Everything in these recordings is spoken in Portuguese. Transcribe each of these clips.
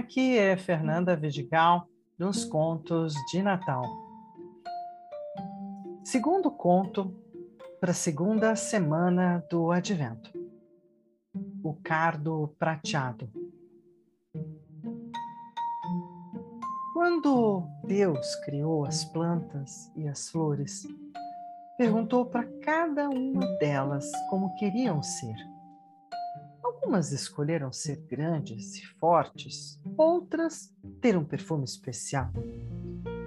Aqui é Fernanda Vidigal, nos Contos de Natal. Segundo conto para a segunda semana do Advento. O cardo prateado. Quando Deus criou as plantas e as flores, perguntou para cada uma delas como queriam ser. Algumas escolheram ser grandes e fortes, outras ter um perfume especial.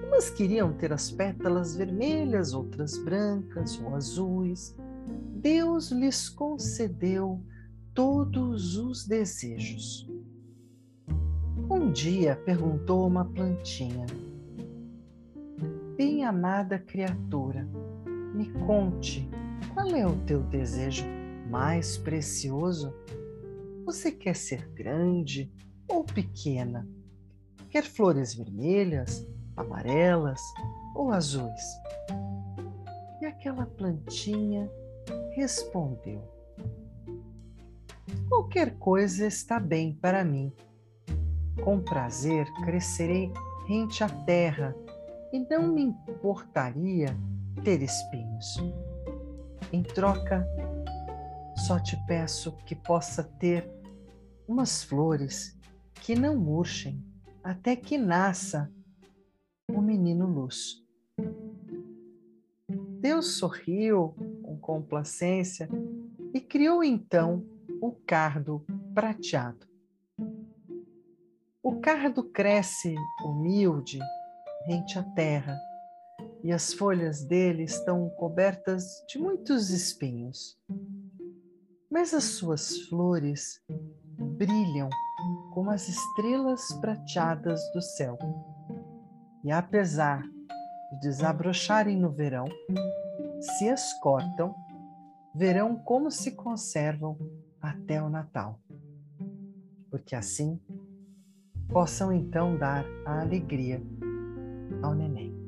Umas queriam ter as pétalas vermelhas, outras brancas ou azuis. Deus lhes concedeu todos os desejos. Um dia perguntou uma plantinha: Bem amada criatura, me conte qual é o teu desejo mais precioso? Você quer ser grande ou pequena? Quer flores vermelhas, amarelas ou azuis? E aquela plantinha respondeu: Qualquer coisa está bem para mim. Com prazer crescerei rente à terra e não me importaria ter espinhos. Em troca, só te peço que possa ter umas flores que não murchem até que nasça o menino luz. Deus sorriu com complacência e criou então o cardo prateado. O cardo cresce humilde rente à terra e as folhas dele estão cobertas de muitos espinhos mas as suas flores brilham como as estrelas prateadas do céu. E apesar de desabrocharem no verão, se as cortam, verão como se conservam até o Natal. Porque assim possam então dar a alegria ao neném.